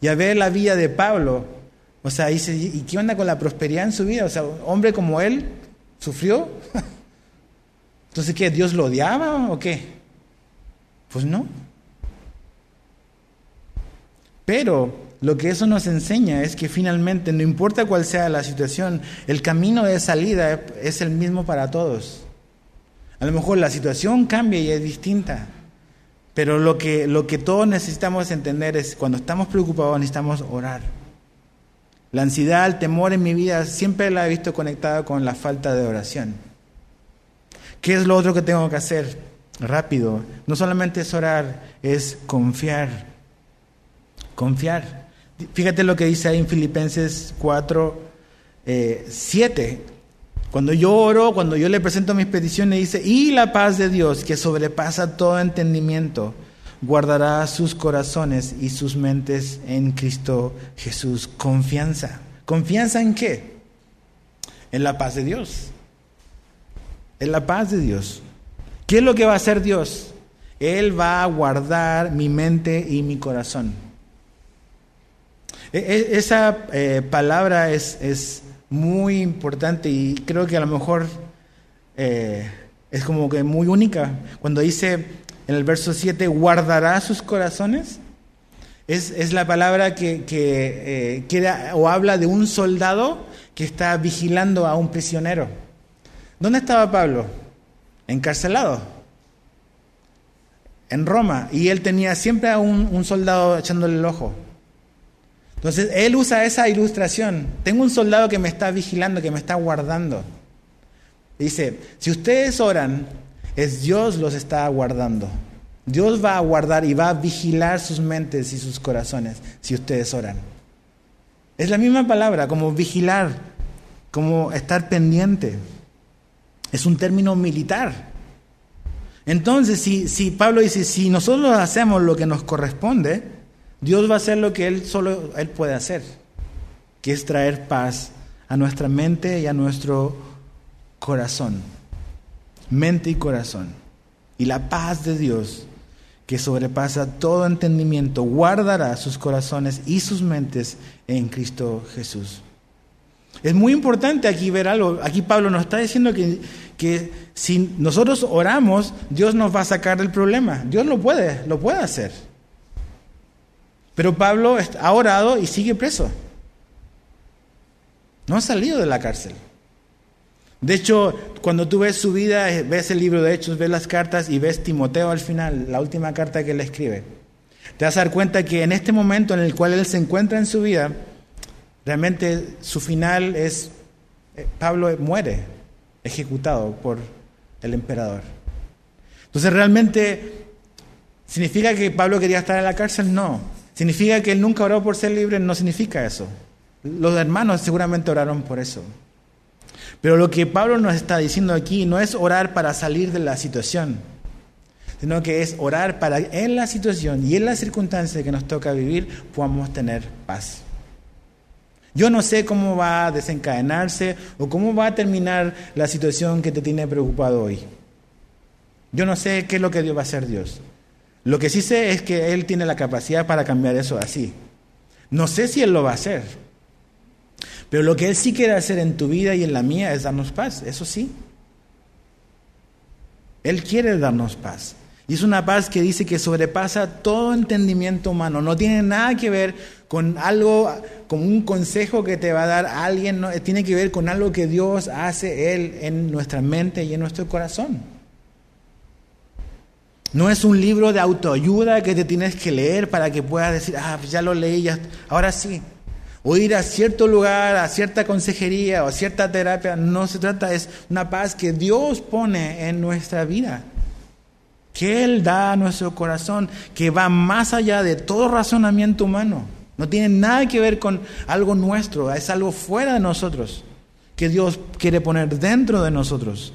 y a ver la vida de Pablo, o sea, ¿y qué onda con la prosperidad en su vida? O sea, hombre como él sufrió. [LAUGHS] Entonces, ¿qué? ¿Dios lo odiaba o qué? Pues no. Pero lo que eso nos enseña es que finalmente, no importa cuál sea la situación, el camino de salida es el mismo para todos. A lo mejor la situación cambia y es distinta, pero lo que, lo que todos necesitamos entender es cuando estamos preocupados necesitamos orar. La ansiedad, el temor en mi vida siempre la he visto conectada con la falta de oración. ¿Qué es lo otro que tengo que hacer? Rápido. No solamente es orar, es confiar. Confiar. Fíjate lo que dice ahí en Filipenses 4, 7. Eh, cuando yo oro, cuando yo le presento mis peticiones, dice, y la paz de Dios, que sobrepasa todo entendimiento, guardará sus corazones y sus mentes en Cristo Jesús. Confianza. ¿Confianza en qué? En la paz de Dios. En la paz de Dios. ¿Qué es lo que va a hacer Dios? Él va a guardar mi mente y mi corazón. E, e, esa eh, palabra es, es, muy importante y creo que a lo mejor eh, es como que muy única. Cuando dice en el verso 7, guardará sus corazones, es, es la palabra que, que eh, o habla de un soldado que está vigilando a un prisionero. ¿Dónde estaba Pablo? Encarcelado. En Roma. Y él tenía siempre a un, un soldado echándole el ojo. Entonces, él usa esa ilustración. Tengo un soldado que me está vigilando, que me está guardando. Dice, si ustedes oran, es Dios los está guardando. Dios va a guardar y va a vigilar sus mentes y sus corazones si ustedes oran. Es la misma palabra, como vigilar, como estar pendiente. Es un término militar. Entonces, si, si Pablo dice, si nosotros hacemos lo que nos corresponde, Dios va a hacer lo que Él solo Él puede hacer, que es traer paz a nuestra mente y a nuestro corazón. Mente y corazón. Y la paz de Dios, que sobrepasa todo entendimiento, guardará sus corazones y sus mentes en Cristo Jesús. Es muy importante aquí ver algo. Aquí Pablo nos está diciendo que, que si nosotros oramos, Dios nos va a sacar del problema. Dios lo puede, lo puede hacer. Pero Pablo ha orado y sigue preso. No ha salido de la cárcel. De hecho, cuando tú ves su vida, eh, ves el libro de Hechos, ves las cartas y ves Timoteo al final, la última carta que le escribe, te vas a dar cuenta que en este momento en el cual él se encuentra en su vida, realmente su final es, eh, Pablo muere ejecutado por el emperador. Entonces realmente, ¿significa que Pablo quería estar en la cárcel? No. ¿Significa que él nunca oró por ser libre? No significa eso. Los hermanos seguramente oraron por eso. Pero lo que Pablo nos está diciendo aquí no es orar para salir de la situación, sino que es orar para en la situación y en las circunstancias que nos toca vivir podamos tener paz. Yo no sé cómo va a desencadenarse o cómo va a terminar la situación que te tiene preocupado hoy. Yo no sé qué es lo que Dios va a hacer Dios. Lo que sí sé es que Él tiene la capacidad para cambiar eso así. No sé si Él lo va a hacer. Pero lo que Él sí quiere hacer en tu vida y en la mía es darnos paz, eso sí. Él quiere darnos paz. Y es una paz que dice que sobrepasa todo entendimiento humano. No tiene nada que ver con algo, con un consejo que te va a dar alguien. No, tiene que ver con algo que Dios hace Él en nuestra mente y en nuestro corazón. No es un libro de autoayuda que te tienes que leer para que puedas decir, ah, ya lo leí, ya, ahora sí o ir a cierto lugar, a cierta consejería o a cierta terapia. No se trata, es una paz que Dios pone en nuestra vida, que Él da a nuestro corazón, que va más allá de todo razonamiento humano. No tiene nada que ver con algo nuestro, es algo fuera de nosotros, que Dios quiere poner dentro de nosotros.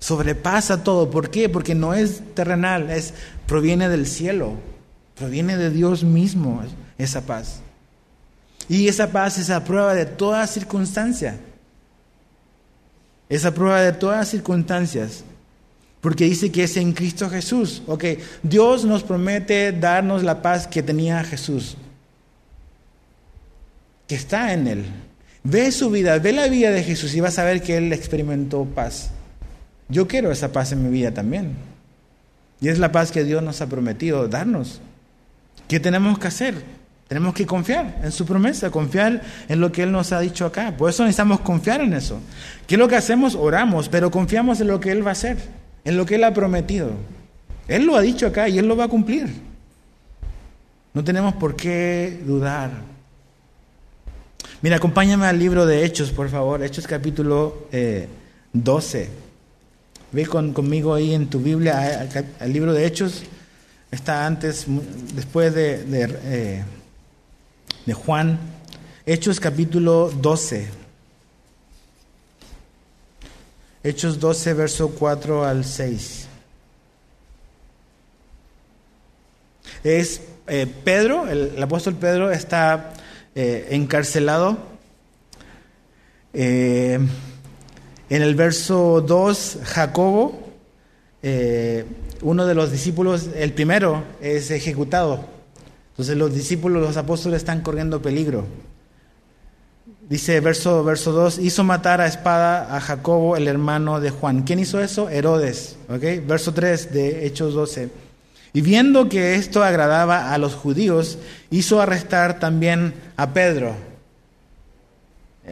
Sobrepasa todo. ¿Por qué? Porque no es terrenal, es, proviene del cielo, proviene de Dios mismo esa paz. Y esa paz es a prueba de todas circunstancias. Es a prueba de todas circunstancias. Porque dice que es en Cristo Jesús. Ok, Dios nos promete darnos la paz que tenía Jesús. Que está en Él. Ve su vida, ve la vida de Jesús y vas a ver que Él experimentó paz. Yo quiero esa paz en mi vida también. Y es la paz que Dios nos ha prometido darnos. ¿Qué tenemos que hacer? Tenemos que confiar en su promesa, confiar en lo que Él nos ha dicho acá. Por eso necesitamos confiar en eso. ¿Qué es lo que hacemos? Oramos, pero confiamos en lo que Él va a hacer, en lo que Él ha prometido. Él lo ha dicho acá y Él lo va a cumplir. No tenemos por qué dudar. Mira, acompáñame al libro de Hechos, por favor. Hechos capítulo 12. Eh, Ve conmigo ahí en tu Biblia, el libro de Hechos. Está antes, después de... Eh, de Juan, Hechos capítulo 12. Hechos 12, verso 4 al 6. Es eh, Pedro, el, apóstol Pedro está eh, encarcelado. Eh, en el verso 2, Jacobo, uno de los discípulos, el primero, es ejecutado entonces los discípulos, los apóstoles están corriendo peligro. Dice verso, verso 2, hizo matar a espada a Jacobo, el hermano de Juan. ¿Quién hizo eso? Herodes. ¿okay? Verso 3 de Hechos 12. Y viendo que esto agradaba a los judíos, hizo arrestar también a Pedro.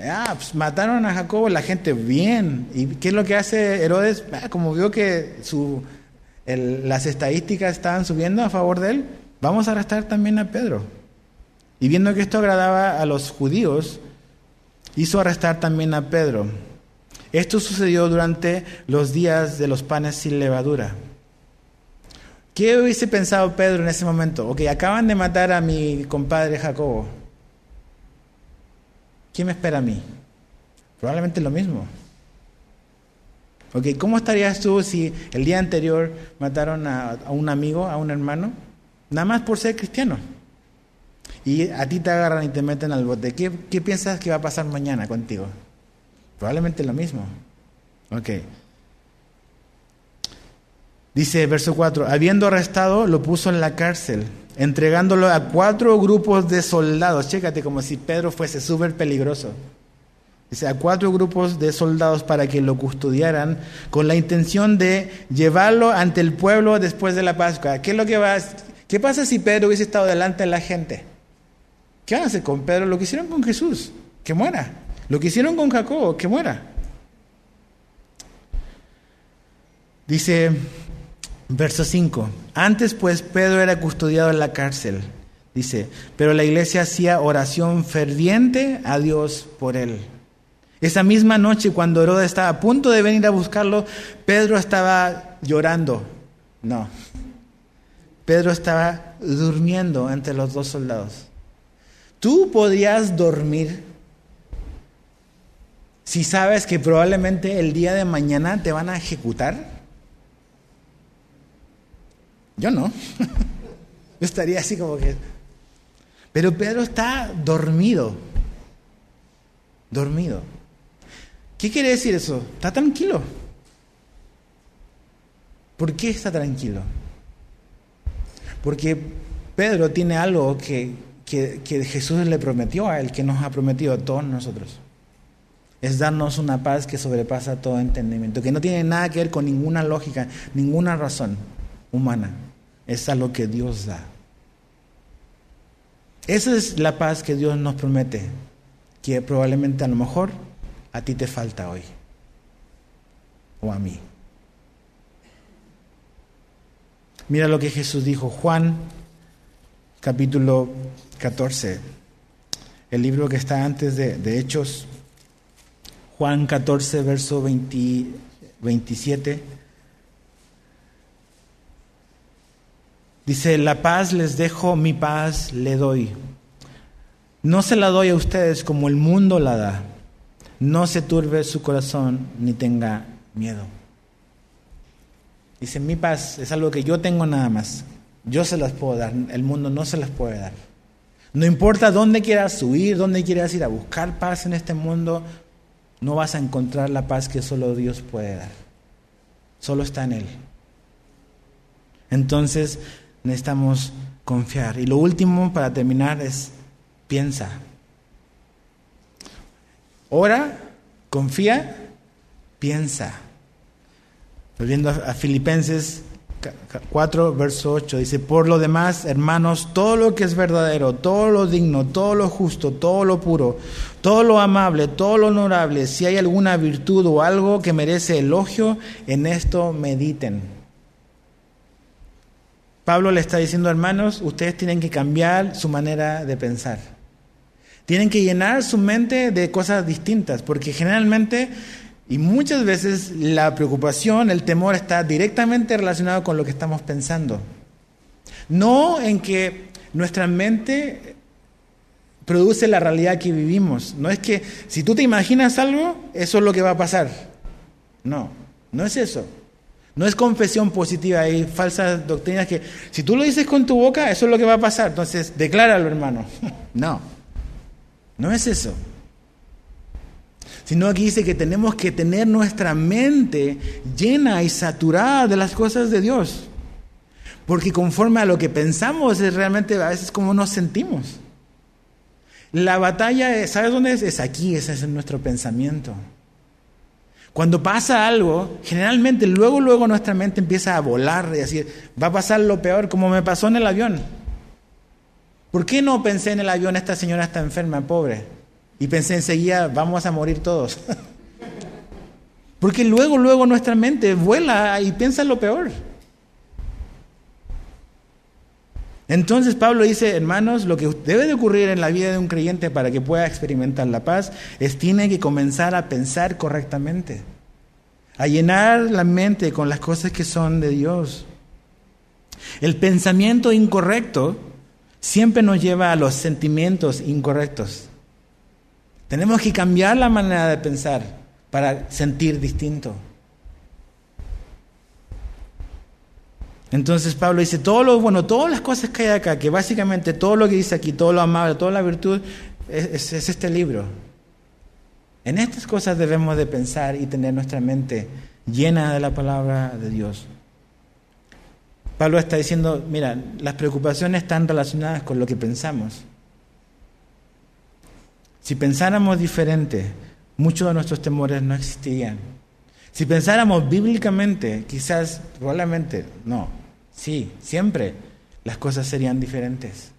Ah, pues mataron a Jacobo, la gente bien. ¿Y qué es lo que hace Herodes? Ah, como vio que las estadísticas estaban subiendo a favor de él, vamos a arrestar también a Pedro. Y viendo que esto agradaba a los judíos, hizo arrestar también a Pedro. Esto sucedió durante los días de los panes sin levadura. ¿Qué hubiese pensado Pedro en ese momento? Ok, acaban de matar a mi compadre Jacobo. ¿Quién me espera a mí? Probablemente lo mismo. Okay, ¿Cómo estarías tú si el día anterior mataron a, un amigo, a un hermano, nada más por ser cristiano? Y a ti te agarran y te meten al bote. ¿Qué, piensas que va a pasar mañana contigo? Probablemente lo mismo. Ok. Dice verso 4, habiendo arrestado, lo puso en la cárcel, entregándolo a cuatro grupos de soldados. Chécate como si Pedro fuese súper peligroso. Dice, a cuatro grupos de soldados para que lo custodiaran con la intención de llevarlo ante el pueblo después de la Pascua. ¿Qué es lo que va ¿Qué pasa si Pedro hubiese estado delante de la gente? ¿Qué van a hacer con Pedro? Lo que hicieron con Jesús, que muera. Lo que hicieron con Jacobo, que muera. Dice verso 5, antes pues Pedro era custodiado en la cárcel, dice, pero la iglesia hacía oración ferviente a Dios por él. Esa misma noche, cuando Herodes estaba a punto de venir a buscarlo, Pedro estaba llorando. No. Pedro estaba durmiendo entre los dos soldados. ¿Tú podrías dormir si sabes que probablemente el día de mañana te van a ejecutar? Yo no. [LAUGHS] Yo estaría así como que... Pero Pedro está dormido. Dormido. ¿Qué quiere decir eso? Está tranquilo. ¿Por qué está tranquilo? Porque Pedro tiene algo que, que, Jesús le prometió a él, que nos ha prometido a todos nosotros. Es darnos una paz que sobrepasa todo entendimiento, que no tiene nada que ver con ninguna lógica, ninguna razón humana. Es a lo que Dios da. Esa es la paz que Dios nos promete, que probablemente a lo mejor a ti te falta hoy o a mí. Mira lo que Jesús dijo, Juan capítulo 14, el libro que está antes de, Hechos, Juan 14, verso 27. Dice, la paz les dejo, mi paz le doy. No se la doy a ustedes como el mundo la da no se turbe su corazón ni tenga miedo. Dice, mi paz es algo que yo tengo nada más. Yo se las puedo dar, el mundo no se las puede dar. No importa dónde quieras huir, dónde quieras ir a buscar paz en este mundo, no vas a encontrar la paz que solo Dios puede dar. Solo está en Él. Entonces necesitamos confiar. Y lo último para terminar es piensa. Ora, confía, piensa. Volviendo a Filipenses 4, verso 8, dice, por lo demás, hermanos, todo lo que es verdadero, todo lo digno, todo lo justo, todo lo puro, todo lo amable, todo lo honorable, si hay alguna virtud o algo que merece elogio, en esto mediten. Pablo le está diciendo, hermanos, ustedes tienen que cambiar su manera de pensar. Tienen que llenar su mente de cosas distintas, porque generalmente y muchas veces la preocupación, el temor está directamente relacionado con lo que estamos pensando. No en que nuestra mente produce la realidad que vivimos. No es que si tú te imaginas algo, eso es lo que va a pasar. No, no es eso. No es confesión positiva, hay falsas doctrinas que si tú lo dices con tu boca, eso es lo que va a pasar. Entonces, decláralo, hermano. [LAUGHS] No. No es eso. Sino aquí dice que tenemos que tener nuestra mente llena y saturada de las cosas de Dios. Porque conforme a lo que pensamos es realmente a veces como nos sentimos. La batalla, ¿sabes dónde es? Es aquí, ese es nuestro pensamiento. Cuando pasa algo, generalmente luego, luego nuestra mente empieza a volar y decir, va a pasar lo peor, como me pasó en el avión. ¿Por qué no pensé en el avión, esta señora está enferma, pobre? Y pensé enseguida, vamos a morir todos. [LAUGHS] Porque luego, luego nuestra mente vuela y piensa en lo peor. Entonces Pablo dice, hermanos, lo que debe de ocurrir en la vida de un creyente para que pueda experimentar la paz es tiene que comenzar a pensar correctamente, a llenar la mente con las cosas que son de Dios. El pensamiento incorrecto siempre nos lleva a los sentimientos incorrectos. Tenemos que cambiar la manera de pensar para sentir distinto. Entonces Pablo dice, todo lo bueno, todas las cosas que hay acá, que básicamente todo lo que dice aquí, todo lo amable, toda la virtud, es, es este libro. En estas cosas debemos de pensar y tener nuestra mente llena de la palabra de Dios. Pablo está diciendo, mira, las preocupaciones están relacionadas con lo que pensamos. Si pensáramos diferente, muchos de nuestros temores no existirían. Si pensáramos bíblicamente, quizás, probablemente, no, sí, siempre las cosas serían diferentes.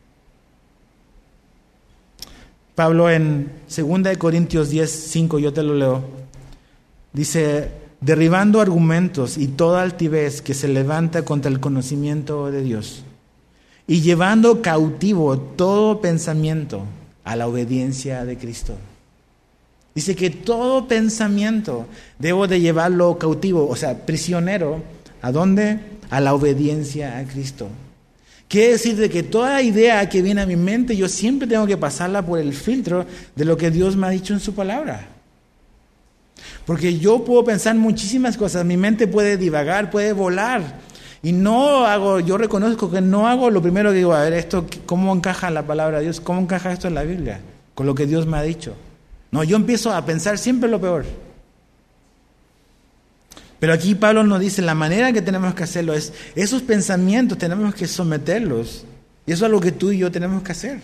Pablo en 2 Corintios 10, 5, yo te lo leo, dice, derribando argumentos y toda altivez que se levanta contra el conocimiento de Dios, y llevando cautivo todo pensamiento a la obediencia de Cristo. Dice que todo pensamiento debo de llevarlo cautivo, o sea, prisionero, ¿a dónde? A la obediencia a Cristo. Quiere decir de que toda idea que viene a mi mente yo siempre tengo que pasarla por el filtro de lo que Dios me ha dicho en su palabra. Porque yo puedo pensar muchísimas cosas, mi mente puede divagar, puede volar. Y no hago, yo reconozco que no hago lo primero que digo, a ver, esto, ¿cómo encaja la palabra de Dios? ¿Cómo encaja esto en la Biblia? Con lo que Dios me ha dicho. No, yo empiezo a pensar siempre lo peor. Pero aquí Pablo nos dice, la manera que tenemos que hacerlo es, esos pensamientos tenemos que someterlos. Y eso es lo que tú y yo tenemos que hacer.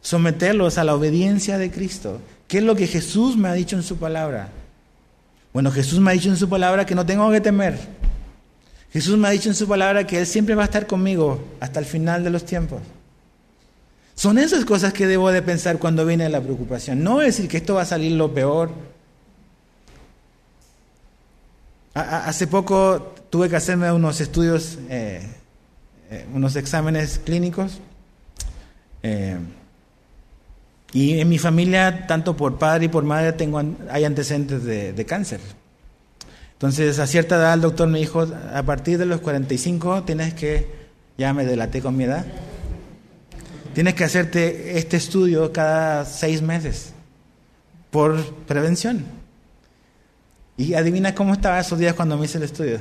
Someterlos a la obediencia de Cristo. ¿Qué es lo que Jesús me ha dicho en su palabra? Bueno, Jesús me ha dicho en su palabra que no tengo que temer. Jesús me ha dicho en su palabra que Él siempre va a estar conmigo hasta el final de los tiempos. Son esas cosas que debo de pensar cuando viene la preocupación. No decir que esto va a salir lo peor. Hace poco tuve que hacerme unos estudios, eh, eh, unos exámenes clínicos. Eh, y en mi familia, tanto por padre y por madre, tengo, hay antecedentes de, de, cáncer. Entonces, a cierta edad, el doctor me dijo, a partir de los 45 tienes que, ya me delaté con mi edad, tienes que hacerte este estudio cada seis meses por prevención. Y adivina cómo estaba esos días cuando me hice el estudio.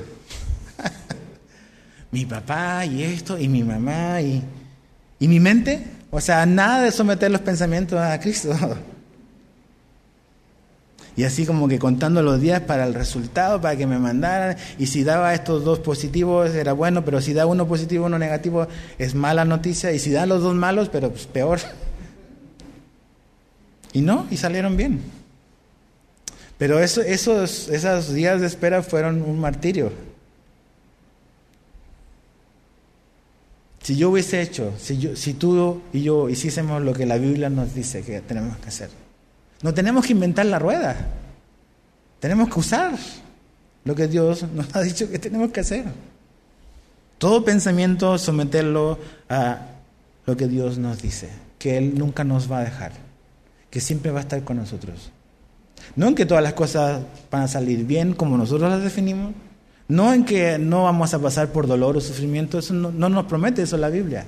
[LAUGHS] mi papá y esto, y mi mamá, y, y mi mente o sea, nada de someter los pensamientos a Cristo. [LAUGHS] Y así como que contando los días para el resultado, para que me mandaran. Y si daba estos dos positivos era bueno, pero si da uno positivo, uno negativo, es mala noticia. Y si da los dos malos, pero pues peor. [LAUGHS] Y no, y salieron bien. Pero eso, esos, esos días de espera fueron un martirio. Si yo hubiese hecho, si, si tú y yo hiciésemos lo que la Biblia nos dice que tenemos que hacer, no tenemos que inventar la rueda, tenemos que usar lo que Dios nos ha dicho que tenemos que hacer. Todo pensamiento someterlo a lo que Dios nos dice, que Él nunca nos va a dejar, que siempre va a estar con nosotros. No en que todas las cosas van a salir bien como nosotros las definimos, no en que no vamos a pasar por dolor o sufrimiento, eso no, nos promete eso la Biblia.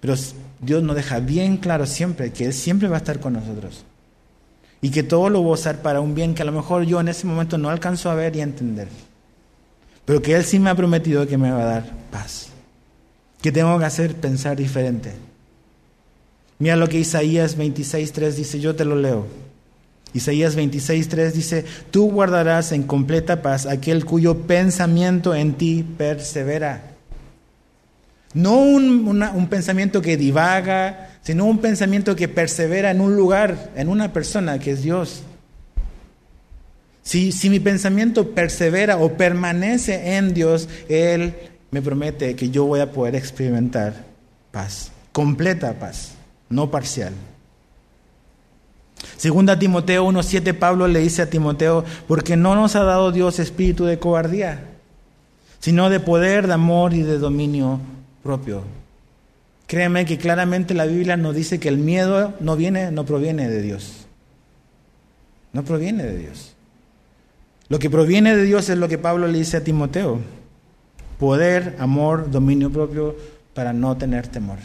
Pero Dios nos deja bien claro siempre que Él siempre va a estar con nosotros. Y que todo lo va a usar para un bien que a lo mejor yo en ese momento no alcanzo a ver y a entender. Pero que Él sí me ha prometido que me va a dar paz. Que tengo que hacer pensar diferente. Mira lo que Isaías 26.3 dice, yo te lo leo. Isaías 26.3 dice, tú guardarás en completa paz aquel cuyo pensamiento en ti persevera. No un, pensamiento que divaga, sino un pensamiento que persevera en un lugar, en una persona que es Dios. Si, si mi pensamiento persevera o permanece en Dios, Él me promete que yo voy a poder experimentar paz, completa paz, no parcial. Segunda Timoteo 1.7, Pablo le dice a Timoteo, porque no nos ha dado Dios espíritu de cobardía, sino de poder, de amor y de dominio propio. Créeme que claramente la Biblia nos dice que el miedo no viene, no proviene de Dios. No proviene de Dios. Lo que proviene de Dios es lo que Pablo le dice a Timoteo. Poder, amor, dominio propio para no tener temor.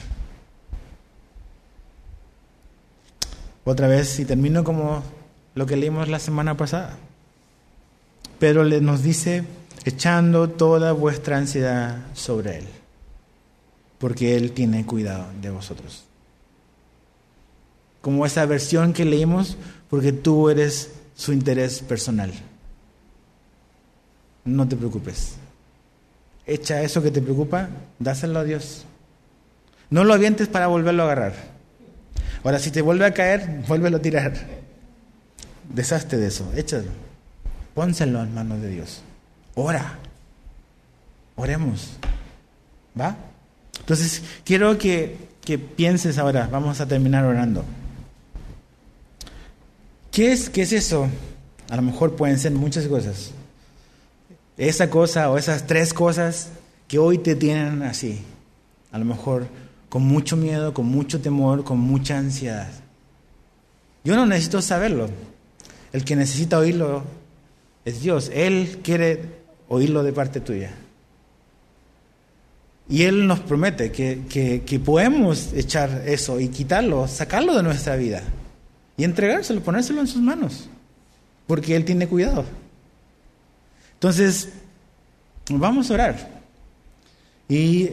Otra vez, y termino como lo que leímos la semana pasada. Pero nos dice, echando toda vuestra ansiedad sobre Él, porque Él tiene cuidado de vosotros. Como esa versión que leímos, porque tú eres su interés personal. No te preocupes. Echa eso que te preocupa, dáselo a Dios. No lo avientes para volverlo a agarrar. Ahora, si te vuelve a caer, vuélvelo a tirar. Deshazte de eso, échalo. Pónselo en manos de Dios. Ora. Oremos. ¿Va? Entonces, quiero que, que pienses ahora, vamos a terminar orando. ¿Qué es, ¿Qué es eso? A lo mejor pueden ser muchas cosas. Esa cosa o esas tres cosas que hoy te tienen así. A lo mejor con mucho miedo, con mucho temor, con mucha ansiedad. Yo no necesito saberlo. El que necesita oírlo es Dios. Él quiere oírlo de parte tuya. Y Él nos promete que, que, podemos echar eso y quitarlo, sacarlo de nuestra vida y entregárselo, ponérselo en sus manos, porque Él tiene cuidado. Entonces, vamos a orar. Y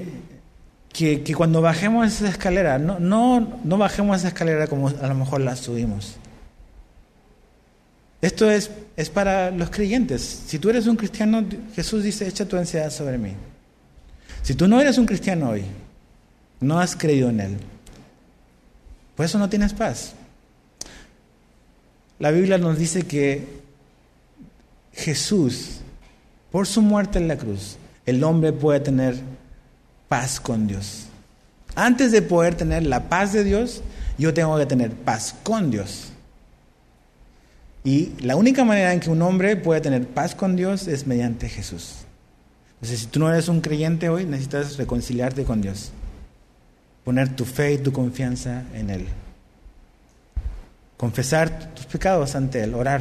que, cuando bajemos esa escalera, no, no, no bajemos esa escalera como a lo mejor la subimos. Esto es, es para los creyentes. Si tú eres un cristiano, Jesús dice, echa tu ansiedad sobre mí. Si tú no eres un cristiano hoy, no has creído en Él, por eso no tienes paz. La Biblia nos dice que Jesús, por su muerte en la cruz, el hombre puede tener paz con Dios. Antes de poder tener la paz de Dios, yo tengo que tener paz con Dios. Y la única manera en que un hombre puede tener paz con Dios es mediante Jesús. Entonces, si tú no eres un creyente hoy, necesitas reconciliarte con Dios. Poner tu fe y tu confianza en Él. Confesar tus pecados ante Él, orar.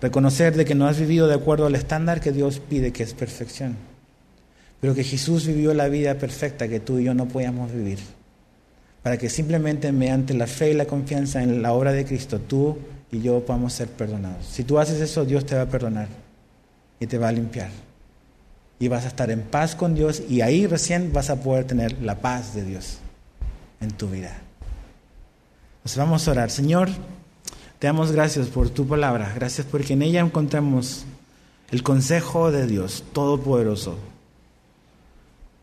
Reconocer de que no has vivido de acuerdo al estándar que Dios pide, que es perfección pero que Jesús vivió la vida perfecta que tú y yo no podíamos vivir, para que simplemente mediante la fe y la confianza en la obra de Cristo, tú y yo podamos ser perdonados. Si tú haces eso, Dios te va a perdonar y te va a limpiar. Y vas a estar en paz con Dios y ahí recién vas a poder tener la paz de Dios en tu vida. Nos vamos a orar. Señor, te damos gracias por tu palabra. Gracias porque en ella encontramos el consejo de Dios Todopoderoso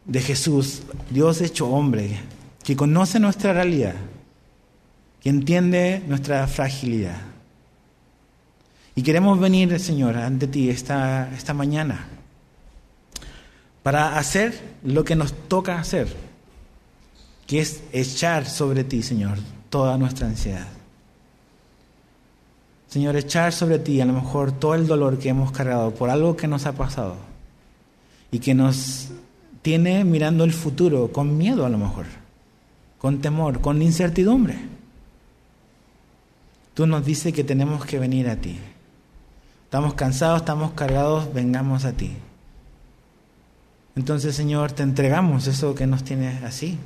de Jesús, Dios hecho hombre, que conoce nuestra realidad, que entiende nuestra fragilidad. Y queremos venir, Señor, ante ti esta, esta mañana para hacer lo que nos toca hacer, que es echar sobre ti, Señor, toda nuestra ansiedad. Señor, echar sobre ti a lo mejor todo el dolor que hemos cargado por algo que nos ha pasado y que nos tiene mirando el futuro con miedo a lo mejor, con temor, con incertidumbre. Tú nos dices que tenemos que venir a ti. Estamos cansados, estamos cargados, vengamos a ti. Entonces, Señor, te entregamos eso que nos tiene así.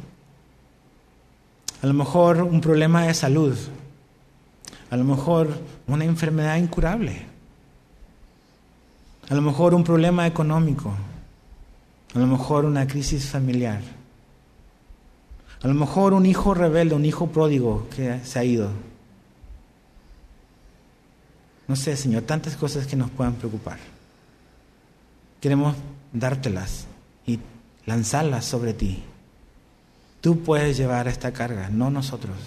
A lo mejor un problema de salud, a lo mejor una enfermedad incurable, a lo mejor un problema económico, a lo mejor una crisis familiar. A lo mejor un hijo rebelde, un hijo pródigo que se ha ido. No sé, Señor, tantas cosas que nos puedan preocupar. Queremos dártelas y lanzarlas sobre ti. Tú puedes llevar esta carga, no nosotros.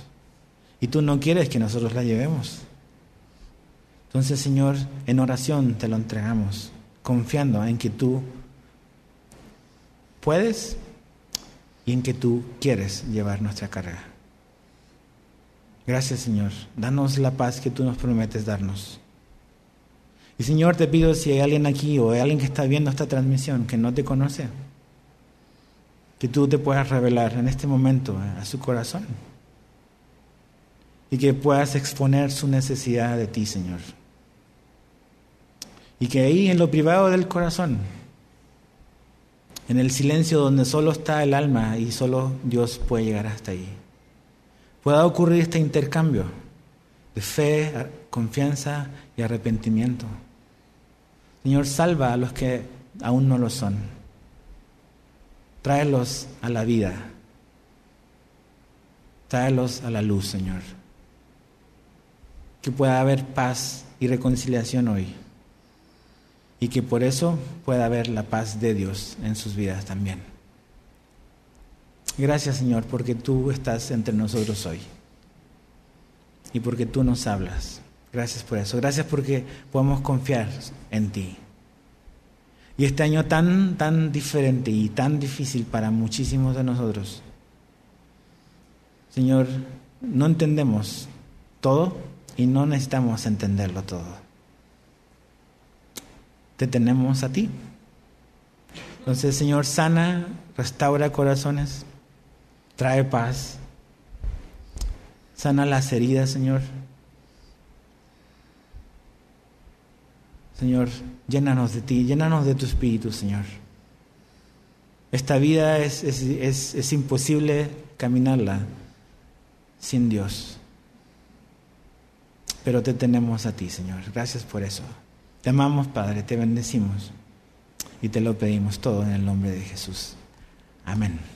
Y tú no quieres que nosotros la llevemos. Entonces, Señor, en oración te lo entregamos, confiando en que tú puedes y en que tú quieres llevar nuestra carga. Gracias Señor, danos la paz que tú nos prometes darnos. Y Señor, te pido si hay alguien aquí o hay alguien que está viendo esta transmisión que no te conoce, que tú te puedas revelar en este momento a su corazón y que puedas exponer su necesidad de ti, Señor. Y que ahí en lo privado del corazón en el silencio donde solo está el alma y solo Dios puede llegar hasta ahí. Pueda ocurrir este intercambio de fe, confianza y arrepentimiento. Señor, salva a los que aún no lo son. Tráelos a la vida. Tráelos a la luz, Señor. Que pueda haber paz y reconciliación hoy. Y que por eso pueda haber la paz de Dios en sus vidas también. Gracias, Señor, porque tú estás entre nosotros hoy. Y porque tú nos hablas. Gracias por eso. Gracias porque podemos confiar en ti. Y este año tan, tan diferente y tan difícil para muchísimos de nosotros. Señor, no entendemos todo y no necesitamos entenderlo todo. Te tenemos a ti. Entonces, Señor, sana, restaura corazones, trae paz, sana las heridas, Señor. Señor, llénanos de ti, llénanos de tu espíritu, Señor. Esta vida es, es, es, imposible caminarla sin Dios. Pero te tenemos a ti, Señor. Gracias por eso. Te amamos, Padre, te bendecimos y te lo pedimos todo en el nombre de Jesús. Amén.